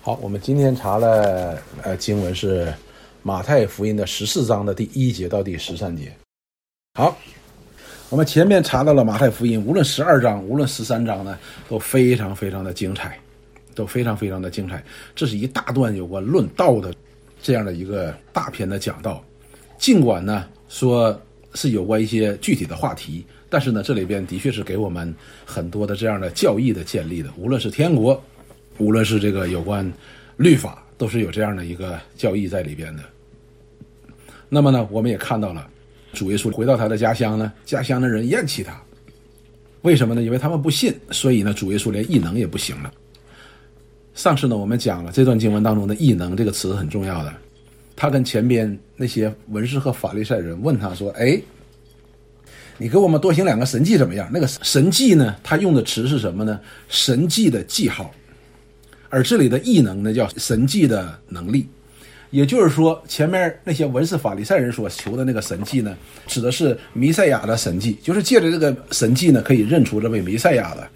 好，我们今天查了呃经文是马太福音的十四章的第一节到第十三节。好，我们前面查到了马太福音，无论十二章，无论十三章呢，都非常非常的精彩，都非常非常的精彩。这是一大段有关论道的这样的一个大篇的讲道。尽管呢说是有关一些具体的话题，但是呢这里边的确是给我们很多的这样的教义的建立的，无论是天国。无论是这个有关律法，都是有这样的一个教义在里边的。那么呢，我们也看到了，主耶稣回到他的家乡呢，家乡的人厌弃他，为什么呢？因为他们不信，所以呢，主耶稣连异能也不行了。上次呢，我们讲了这段经文当中的“异能”这个词很重要的，他跟前边那些文士和法利赛人问他说：“哎，你给我们多行两个神迹怎么样？”那个神迹呢，他用的词是什么呢？神迹的记号。而这里的异能呢，叫神迹的能力，也就是说，前面那些文士法利赛人所求的那个神迹呢，指的是弥赛亚的神迹，就是借着这个神迹呢，可以认出这位弥赛亚的。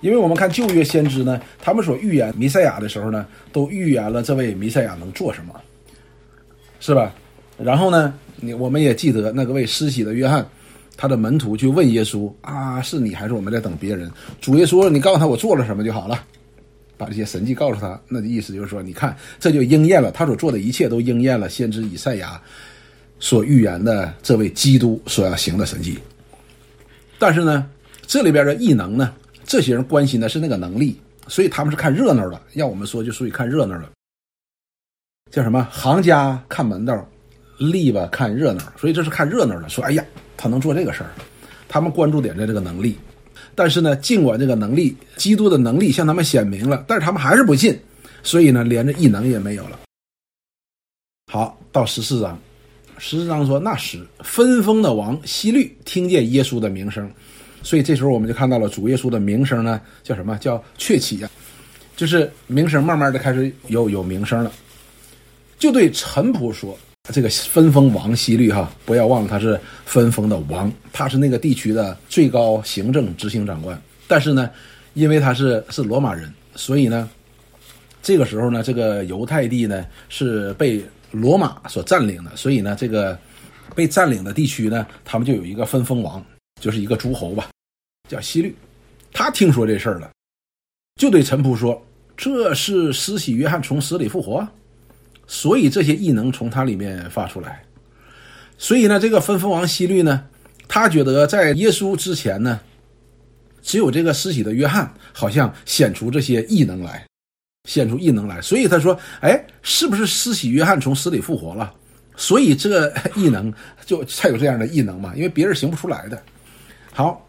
因为我们看旧约先知呢，他们所预言弥赛亚的时候呢，都预言了这位弥赛亚能做什么，是吧？然后呢，你我们也记得那个位施洗的约翰，他的门徒去问耶稣啊，是你还是我们在等别人？主耶稣，你告诉他我做了什么就好了。把这些神迹告诉他，那的意思就是说，你看，这就应验了他所做的一切，都应验了先知以赛亚所预言的这位基督所要行的神迹。但是呢，这里边的异能呢，这些人关心的是那个能力，所以他们是看热闹的。要我们说，就属于看热闹的，叫什么？行家看门道，利吧看热闹。所以这是看热闹的。说，哎呀，他能做这个事儿，他们关注点在这个能力。但是呢，尽管这个能力，基督的能力向他们显明了，但是他们还是不信，所以呢，连着异能也没有了。好，到十四章，十四章说那时分封的王希律听见耶稣的名声，所以这时候我们就看到了主耶稣的名声呢，叫什么叫鹊起呀？就是名声慢慢的开始有有名声了，就对臣仆说。这个分封王希律哈，不要忘了他是分封的王，他是那个地区的最高行政执行长官。但是呢，因为他是是罗马人，所以呢，这个时候呢，这个犹太地呢是被罗马所占领的，所以呢，这个被占领的地区呢，他们就有一个分封王，就是一个诸侯吧，叫希律。他听说这事儿了，就对臣仆说：“这是施洗约翰从死里复活。”所以这些异能从他里面发出来，所以呢，这个分封王希律呢，他觉得在耶稣之前呢，只有这个施洗的约翰好像显出这些异能来，显出异能来，所以他说：“哎，是不是施洗约翰从死里复活了？所以这异能就才有这样的异能嘛，因为别人行不出来的。”好。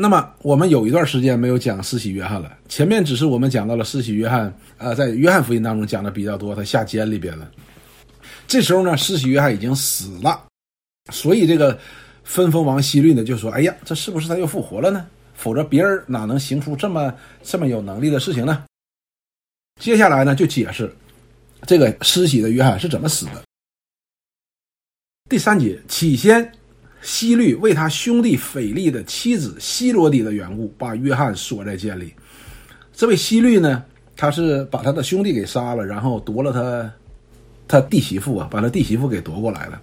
那么我们有一段时间没有讲施洗约翰了，前面只是我们讲到了施洗约翰，呃，在约翰福音当中讲的比较多，他下监里边了。这时候呢，施洗约翰已经死了，所以这个分封王希律呢就说：“哎呀，这是不是他又复活了呢？否则别人哪能行出这么这么有能力的事情呢？”接下来呢就解释这个施洗的约翰是怎么死的。第三节起先。希律为他兄弟腓力的妻子希罗底的缘故，把约翰锁在监里。这位希律呢，他是把他的兄弟给杀了，然后夺了他他弟媳妇啊，把他弟媳妇给夺过来了。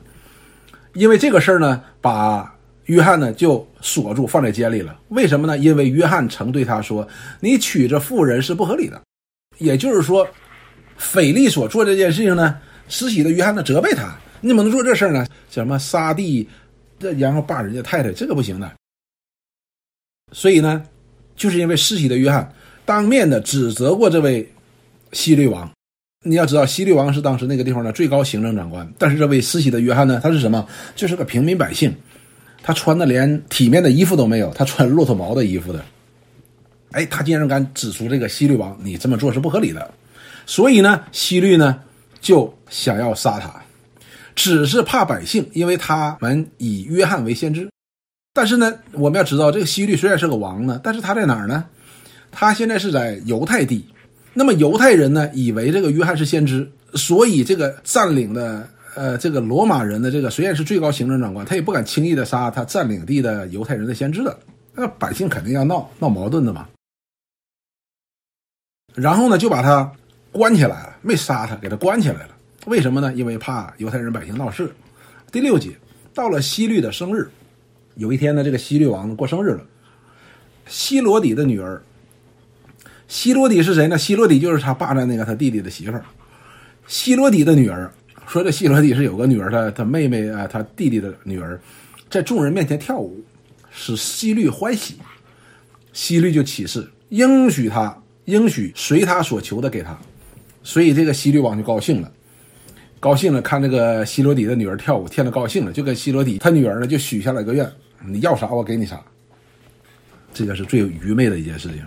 因为这个事儿呢，把约翰呢就锁住，放在监里了。为什么呢？因为约翰曾对他说：“你娶这妇人是不合理的。”也就是说，腓力所做这件事情呢，慈禧的约翰呢责备他：“你怎么能做这事儿呢？叫什么杀弟？”这然后霸人家太太，这个不行的。所以呢，就是因为施洗的约翰当面的指责过这位希律王。你要知道，希律王是当时那个地方的最高行政长官，但是这位施洗的约翰呢，他是什么？就是个平民百姓，他穿的连体面的衣服都没有，他穿骆驼毛的衣服的。哎，他竟然敢指出这个希律王，你这么做是不合理的。所以呢，希律呢就想要杀他。只是怕百姓，因为他们以约翰为先知。但是呢，我们要知道，这个希律虽然是个王呢，但是他在哪儿呢？他现在是在犹太地。那么犹太人呢，以为这个约翰是先知，所以这个占领的呃，这个罗马人的这个虽然是最高行政长官，他也不敢轻易的杀他占领地的犹太人的先知的。那百姓肯定要闹闹矛盾的嘛。然后呢，就把他关起来了，没杀他，给他关起来了。为什么呢？因为怕犹太人百姓闹事。第六节，到了希律的生日，有一天呢，这个希律王过生日了。希罗底的女儿，希罗底是谁呢？希罗底就是他霸占那个他弟弟的媳妇儿。希罗底的女儿说：“这希罗底是有个女儿，他他妹妹啊，他弟弟的女儿，在众人面前跳舞，使希律欢喜。希律就起誓，应许他，应许随他所求的给他。所以这个希律王就高兴了。”高兴了，看这个希罗底的女儿跳舞，天的高兴了，就跟希罗底他女儿呢就许下了一个愿：你要啥我给你啥。这个是最愚昧的一件事情。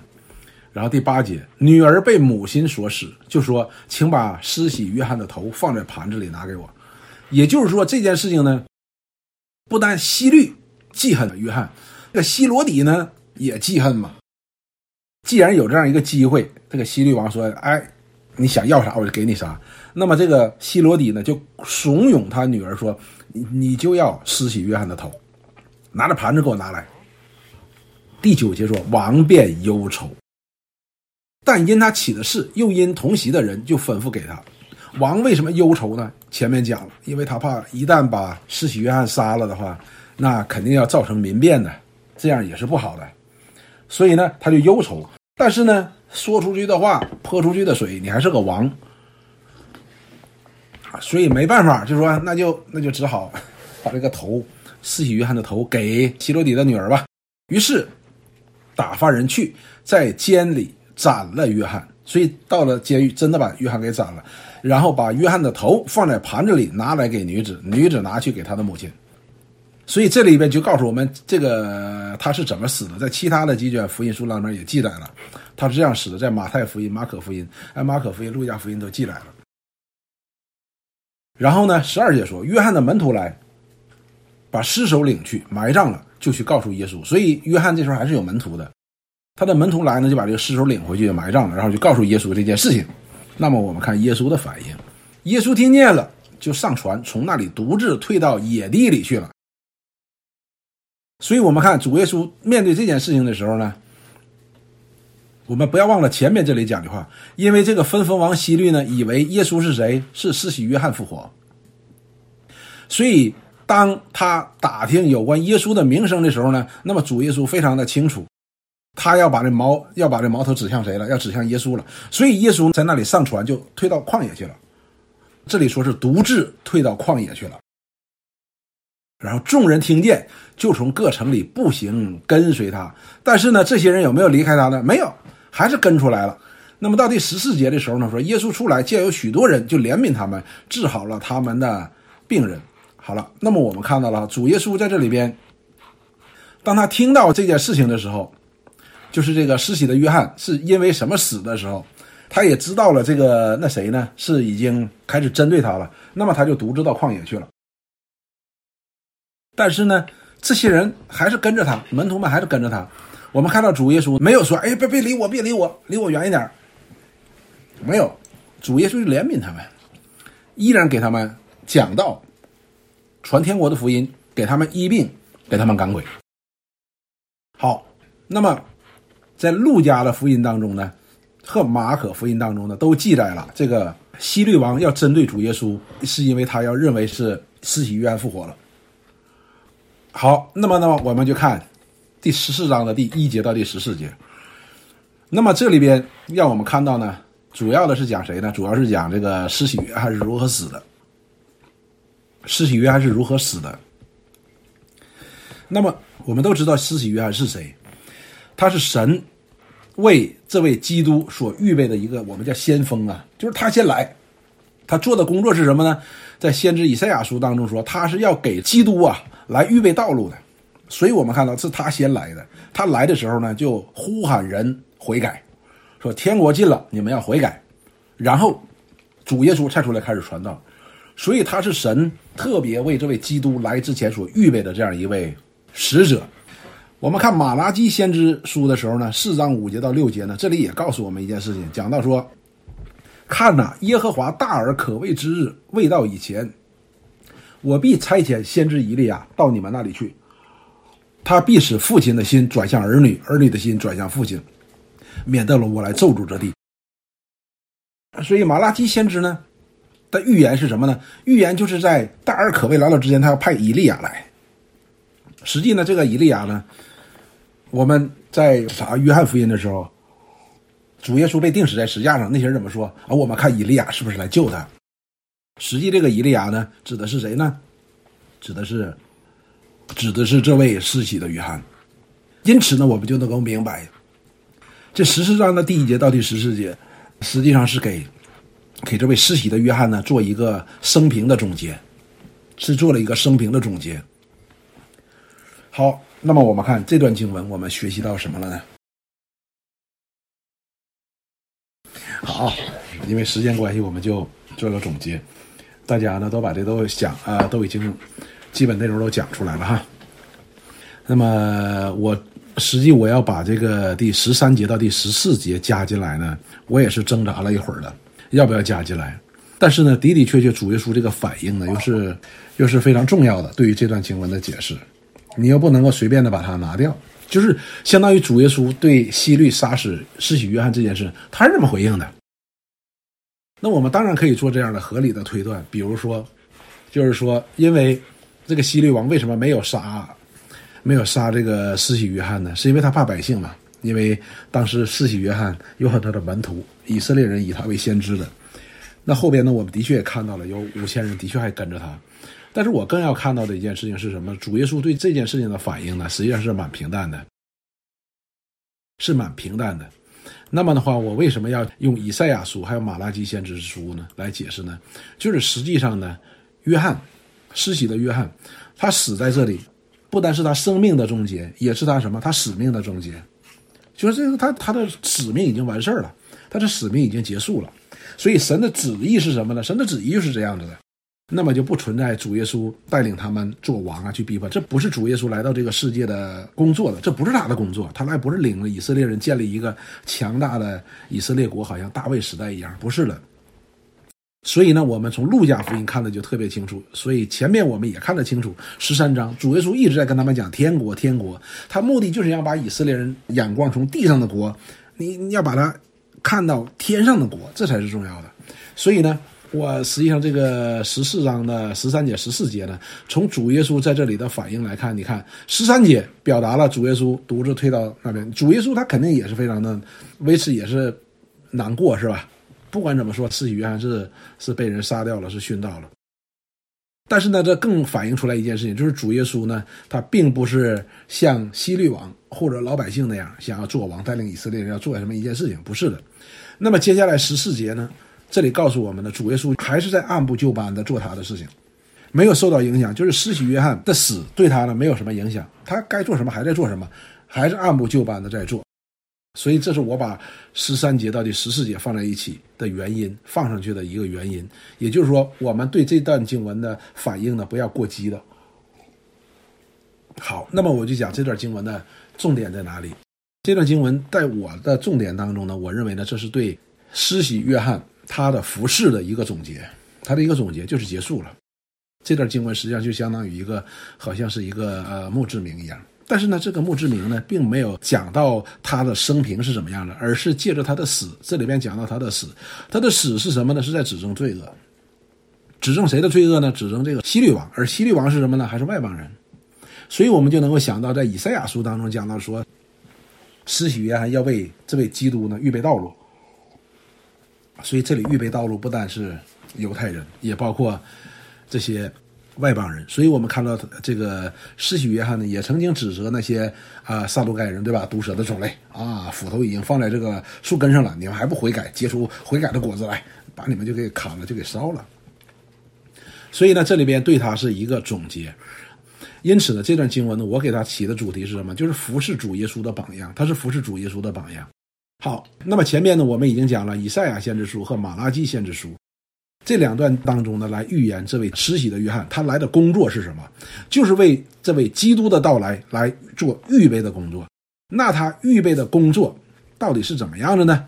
然后第八节，女儿被母亲所使，就说：“请把施洗约翰的头放在盘子里拿给我。”也就是说，这件事情呢，不但希律记恨约翰，这个希罗底呢也记恨嘛。既然有这样一个机会，这个希律王说：“哎，你想要啥我就给你啥。”那么这个希罗底呢，就怂恿他女儿说：“你你就要施洗约翰的头，拿着盘子给我拿来。”第九节说：“王便忧愁，但因他起的事，又因同席的人，就吩咐给他。王为什么忧愁呢？前面讲了，因为他怕一旦把施洗约翰杀了的话，那肯定要造成民变的，这样也是不好的。所以呢，他就忧愁。但是呢，说出去的话，泼出去的水，你还是个王。”所以没办法，就说那就那就只好 把这个头，施洗约翰的头给希罗底的女儿吧。于是打发人去，在监里斩了约翰。所以到了监狱，真的把约翰给斩了，然后把约翰的头放在盘子里，拿来给女子，女子拿去给他的母亲。所以这里边就告诉我们，这个他是怎么死的。在其他的几卷福音书里面也记载了，他是这样死的，在马太福音、马可福音、哎马可福音、路加福音都记载了。然后呢？十二节说，约翰的门徒来，把尸首领去埋葬了，就去告诉耶稣。所以约翰这时候还是有门徒的，他的门徒来呢，就把这个尸首领回去埋葬了，然后就告诉耶稣这件事情。那么我们看耶稣的反应，耶稣听见了，就上船，从那里独自退到野地里去了。所以我们看主耶稣面对这件事情的时候呢。我们不要忘了前面这里讲的话，因为这个分封王希律呢，以为耶稣是谁？是施洗约翰复活。所以当他打听有关耶稣的名声的时候呢，那么主耶稣非常的清楚，他要把这矛要把这矛头指向谁了？要指向耶稣了。所以耶稣在那里上船就退到旷野去了。这里说是独自退到旷野去了。然后众人听见，就从各城里步行跟随他。但是呢，这些人有没有离开他呢？没有。还是跟出来了。那么到第十四节的时候呢，说耶稣出来，见有许多人，就怜悯他们，治好了他们的病人。好了，那么我们看到了主耶稣在这里边，当他听到这件事情的时候，就是这个施洗的约翰是因为什么死的时候，他也知道了这个那谁呢是已经开始针对他了。那么他就独自到旷野去了。但是呢，这些人还是跟着他，门徒们还是跟着他。我们看到主耶稣没有说：“哎，别别离我，别离我，离我远一点。”没有，主耶稣就怜悯他们，依然给他们讲道，传天国的福音，给他们医病，给他们赶鬼。好，那么在路加的福音当中呢，和马可福音当中呢，都记载了这个希律王要针对主耶稣，是因为他要认为是施洗约翰复活了。好，那么那么我们就看。第十四章的第一节到第十四节，那么这里边让我们看到呢，主要的是讲谁呢？主要是讲这个施洗约翰是如何死的。施洗约翰是如何死的？那么我们都知道施洗约翰是谁？他是神为这位基督所预备的一个我们叫先锋啊，就是他先来，他做的工作是什么呢？在先知以赛亚书当中说，他是要给基督啊来预备道路的。所以我们看到是他先来的，他来的时候呢，就呼喊人悔改，说天国近了，你们要悔改。然后主耶稣才出来开始传道，所以他是神特别为这位基督来之前所预备的这样一位使者。我们看马拉基先知书的时候呢，四章五节到六节呢，这里也告诉我们一件事情，讲到说，看呐，耶和华大而可畏之日未到以前，我必差遣先知以利亚到你们那里去。他必使父亲的心转向儿女，儿女的心转向父亲，免得了我来咒诅这地。所以马拉基先知呢的预言是什么呢？预言就是在大而可畏来到之前，他要派以利亚来。实际呢，这个以利亚呢，我们在查约翰福音的时候，主耶稣被钉死在石架上，那些人怎么说啊？我们看以利亚是不是来救他？实际这个以利亚呢，指的是谁呢？指的是，指的是这位世袭的约翰。因此呢，我们就能够明白，这十四章的第一节到第十四节，实际上是给给这位世袭的约翰呢做一个生平的总结，是做了一个生平的总结。好，那么我们看这段经文，我们学习到什么了呢？好，因为时间关系，我们就做个总结。大家呢都把这都想啊，都已经基本内容都讲出来了哈。那么我实际我要把这个第十三节到第十四节加进来呢，我也是挣扎了一会儿的，要不要加进来？但是呢，的的确确主耶稣这个反应呢，又是 又是非常重要的，对于这段经文的解释，你又不能够随便的把它拿掉，就是相当于主耶稣对西律杀死施洗约翰这件事，他是这么回应的。那我们当然可以做这样的合理的推断，比如说，就是说，因为这个希律王为什么没有杀，没有杀这个施洗约翰呢？是因为他怕百姓嘛？因为当时施洗约翰有很多的门徒，以色列人以他为先知的。那后边呢，我们的确也看到了，有五千人的确还跟着他。但是我更要看到的一件事情是什么？主耶稣对这件事情的反应呢，实际上是蛮平淡的，是蛮平淡的。那么的话，我为什么要用以赛亚书还有马拉基先知书呢来解释呢？就是实际上呢，约翰，施洗的约翰，他死在这里，不单是他生命的终结，也是他什么？他使命的终结。就是这个，他他的使命已经完事儿了，他的使命已经结束了。所以神的旨意是什么呢？神的旨意就是这样子的。那么就不存在主耶稣带领他们做王啊，去逼迫，这不是主耶稣来到这个世界的工作的，这不是他的工作，他来不是领着以色列人建立一个强大的以色列国，好像大卫时代一样，不是的。所以呢，我们从路加福音看的就特别清楚，所以前面我们也看得清楚，十三章主耶稣一直在跟他们讲天国，天国，他目的就是要把以色列人眼光从地上的国，你你要把它看到天上的国，这才是重要的。所以呢。我实际上这个十四章的十三节、十四节呢，从主耶稣在这里的反应来看，你看十三节表达了主耶稣独自退到那边，主耶稣他肯定也是非常的为此，也是难过，是吧？不管怎么说，施洗约翰是是被人杀掉了，是殉道了。但是呢，这更反映出来一件事情，就是主耶稣呢，他并不是像希律王或者老百姓那样想要做王，带领以色列人要做什么一件事情，不是的。那么接下来十四节呢？这里告诉我们的主耶稣还是在按部就班的做他的事情，没有受到影响。就是施洗约翰的死对他呢没有什么影响，他该做什么还在做什么，还是按部就班的在做。所以这是我把十三节到第十四节放在一起的原因，放上去的一个原因。也就是说，我们对这段经文的反应呢不要过激的。好，那么我就讲这段经文的重点在哪里？这段经文在我的重点当中呢，我认为呢这是对施洗约翰。他的服饰的一个总结，他的一个总结就是结束了。这段经文实际上就相当于一个，好像是一个呃墓志铭一样。但是呢，这个墓志铭呢，并没有讲到他的生平是怎么样的，而是借着他的死，这里边讲到他的死。他的死是什么呢？是在指证罪恶，指证谁的罪恶呢？指证这个希律王。而希律王是什么呢？还是外邦人。所以我们就能够想到，在以赛亚书当中讲到说，施洗约翰要为这位基督呢预备道路。所以这里预备道路不单是犹太人，也包括这些外邦人。所以我们看到这个施洗约翰呢，也曾经指责那些啊撒都盖人，对吧？毒蛇的种类啊，斧头已经放在这个树根上了，你们还不悔改，结出悔改的果子来，把你们就给砍了，就给烧了。所以呢，这里边对他是一个总结。因此呢，这段经文呢，我给他起的主题是什么？就是服侍主耶稣的榜样，他是服侍主耶稣的榜样。好，那么前面呢，我们已经讲了以赛亚先知书和马拉基先知书这两段当中呢，来预言这位施洗的约翰他来的工作是什么？就是为这位基督的到来来做预备的工作。那他预备的工作到底是怎么样的呢？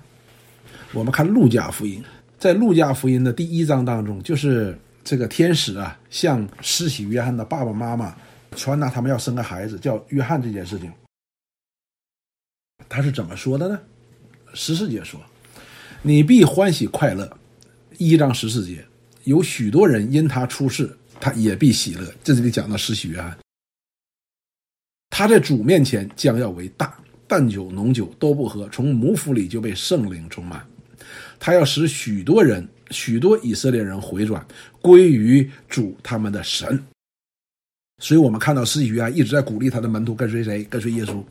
我们看路加福音，在路加福音的第一章当中，就是这个天使啊向施洗约翰的爸爸妈妈传达他们要生个孩子叫约翰这件事情，他是怎么说的呢？十四节说：“你必欢喜快乐，一章十四节，有许多人因他出世，他也必喜乐。这里讲到施洗约翰，他在主面前将要为大，淡酒浓酒都不喝，从母腹里就被圣灵充满。他要使许多人、许多以色列人回转，归于主他们的神。所以，我们看到施洗约翰一直在鼓励他的门徒跟随谁？跟随耶稣。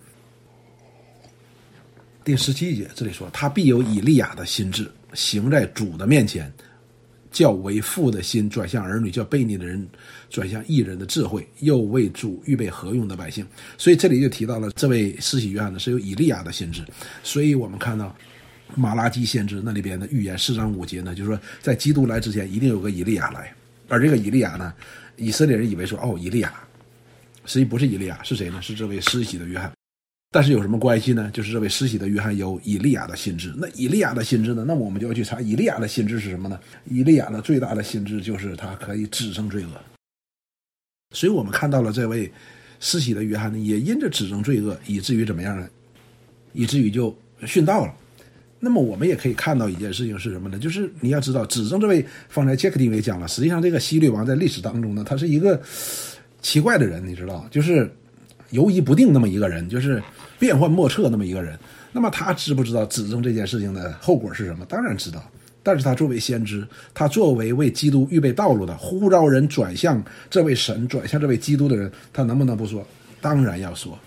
第十七节这里说，他必有以利亚的心智，行在主的面前，叫为父的心转向儿女，叫悖逆的人转向异人的智慧，又为主预备何用的百姓。所以这里就提到了这位施洗约翰呢是有以利亚的心智。所以我们看到马拉基先知那里边的预言四章五节呢，就是说在基督来之前一定有个以利亚来，而这个以利亚呢，以色列人以为说哦以利亚，实际不是以利亚，是谁呢？是这位施洗的约翰。但是有什么关系呢？就是这位施洗的约翰有以利亚的心智。那以利亚的心智呢？那么我们就要去查以利亚的心智是什么呢？以利亚的最大的心智就是他可以指证罪恶。所以我们看到了这位施洗的约翰呢，也因着指证罪恶，以至于怎么样呢？以至于就殉道了。那么我们也可以看到一件事情是什么呢？就是你要知道，指证这位方才杰克丁也讲了，实际上这个希律王在历史当中呢，他是一个奇怪的人，你知道，就是犹疑不定那么一个人，就是。变幻莫测那么一个人，那么他知不知道指证这件事情的后果是什么？当然知道。但是他作为先知，他作为为基督预备道路的呼召人转向这位神、转向这位基督的人，他能不能不说？当然要说。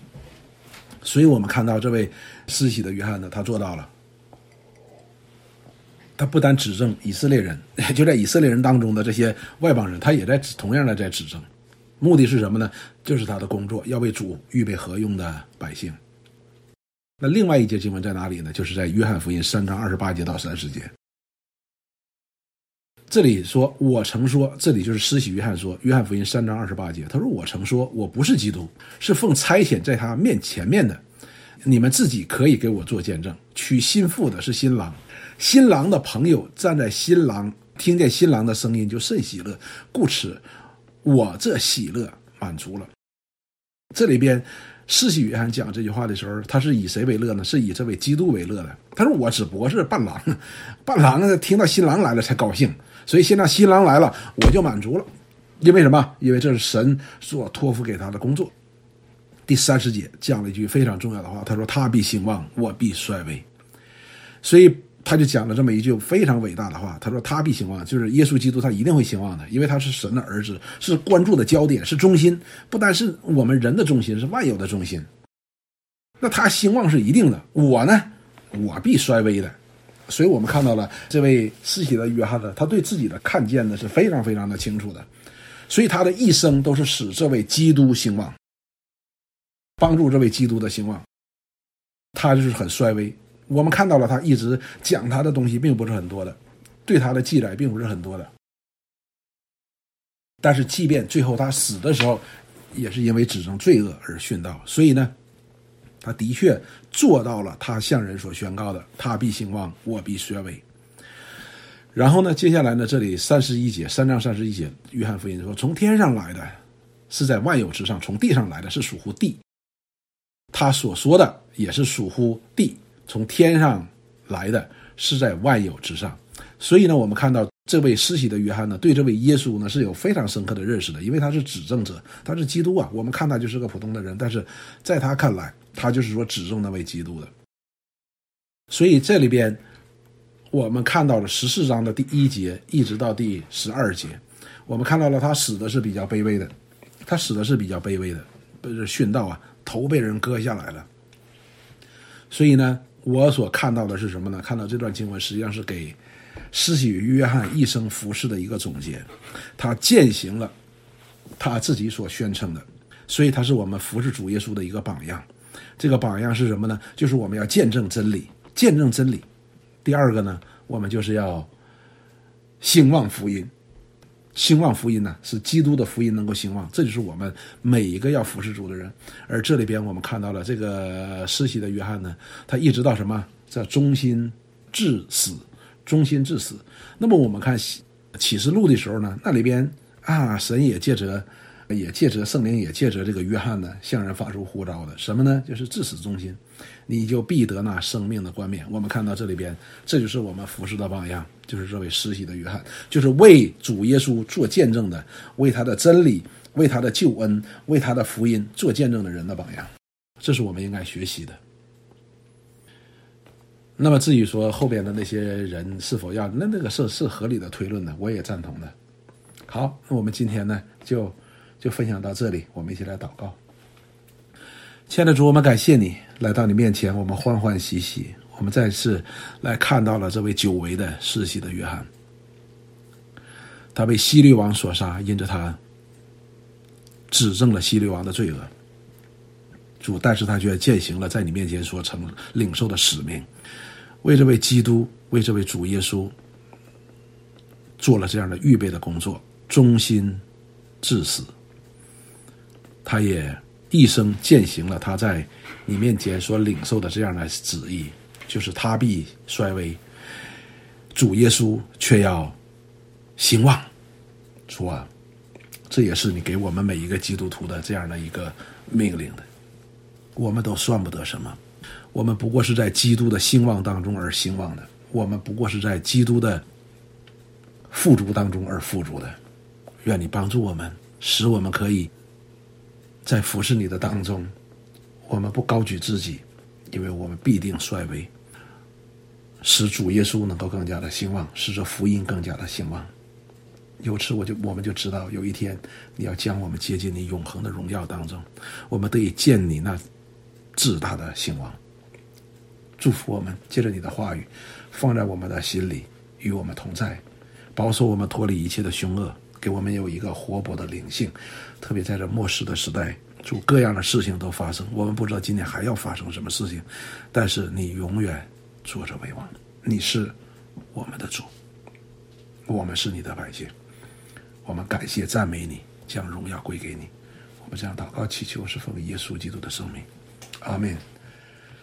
所以我们看到这位施洗的约翰呢，他做到了。他不单指证以色列人，就在以色列人当中的这些外邦人，他也在同样的在指证。目的是什么呢？就是他的工作要为主预备合用的百姓。那另外一节经文在哪里呢？就是在约翰福音三章二十八节到三十节。这里说：“我曾说，这里就是施洗约翰说，约翰福音三章二十八节，他说：‘我曾说，我不是基督，是奉差遣在他面前面的。你们自己可以给我做见证。娶新妇的是新郎，新郎的朋友站在新郎，听见新郎的声音就甚喜乐，故此我这喜乐满足了。’这里边。”四喜约翰讲这句话的时候，他是以谁为乐呢？是以这位基督为乐的。他说：“我只不过是伴郎，伴郎呢，听到新郎来了才高兴，所以现在新郎来了，我就满足了。因为什么？因为这是神所托付给他的工作。”第三十节讲了一句非常重要的话，他说：“他必兴旺，我必衰微。”所以。他就讲了这么一句非常伟大的话，他说：“他必兴旺，就是耶稣基督，他一定会兴旺的，因为他是神的儿子，是关注的焦点，是中心，不单是我们人的中心，是万有的中心。那他兴旺是一定的，我呢，我必衰微的。所以我们看到了这位施洗的约翰呢，他对自己的看见呢是非常非常的清楚的，所以他的一生都是使这位基督兴旺，帮助这位基督的兴旺，他就是很衰微。”我们看到了，他一直讲他的东西并不是很多的，对他的记载并不是很多的。但是，即便最后他死的时候，也是因为指证罪恶而殉道。所以呢，他的确做到了他向人所宣告的：“他必兴旺，我必衰微。”然后呢，接下来呢，这里三十一节，三章三十一节，约翰福音说：“从天上来的，是在万有之上；从地上来的，是属乎地。他所说的也是属乎地。”从天上来的是在万有之上，所以呢，我们看到这位施洗的约翰呢，对这位耶稣呢是有非常深刻的认识的，因为他是指证者，他是基督啊。我们看他就是个普通的人，但是在他看来，他就是说指证那位基督的。所以这里边我们看到了十四章的第一节一直到第十二节，我们看到了他死的是比较卑微的，他死的是比较卑微的，不是殉道啊，头被人割下来了。所以呢。我所看到的是什么呢？看到这段经文实际上是给施洗约翰一生服饰的一个总结，他践行了他自己所宣称的，所以他是我们服侍主耶稣的一个榜样。这个榜样是什么呢？就是我们要见证真理，见证真理。第二个呢，我们就是要兴旺福音。兴旺福音呢，是基督的福音能够兴旺，这就是我们每一个要服侍主的人。而这里边我们看到了这个施洗的约翰呢，他一直到什么，在忠心至死，忠心至死。那么我们看启示录的时候呢，那里边啊，神也借着也借着圣灵，也借着这个约翰呢，向人发出呼召的什么呢？就是至死忠心，你就必得那生命的冠冕。我们看到这里边，这就是我们服侍的榜样，就是这位实习的约翰，就是为主耶稣做见证的，为他的真理、为他的救恩、为他的福音做见证的人的榜样。这是我们应该学习的。那么至于说后边的那些人是否要，那那个是是合理的推论的，我也赞同的。好，那我们今天呢就就分享到这里，我们一起来祷告。亲爱的主，我们感谢你来到你面前，我们欢欢喜喜，我们再次来看到了这位久违的世袭的约翰，他被希律王所杀，因着他指证了希律王的罪恶。主，但是他却践行了在你面前所成领受的使命，为这位基督，为这位主耶稣做了这样的预备的工作，忠心至死。他也一生践行了他在你面前所领受的这样的旨意，就是他必衰微，主耶稣却要兴旺。主啊，这也是你给我们每一个基督徒的这样的一个命令的。我们都算不得什么，我们不过是在基督的兴旺当中而兴旺的，我们不过是在基督的富足当中而富足的。愿你帮助我们，使我们可以在服侍你的当中，我们不高举自己，因为我们必定衰微，使主耶稣能够更加的兴旺，使这福音更加的兴旺。由此，我就我们就知道，有一天你要将我们接进你永恒的荣耀当中，我们得以见你那。至大的兴旺，祝福我们，借着你的话语，放在我们的心里，与我们同在，保守我们脱离一切的凶恶，给我们有一个活泼的灵性。特别在这末世的时代，主各样的事情都发生。我们不知道今天还要发生什么事情，但是你永远坐着为王，你是我们的主，我们是你的百姓，我们感谢赞美你，将荣耀归给你。我们这样祷告祈求，是奉耶稣基督的生命。阿门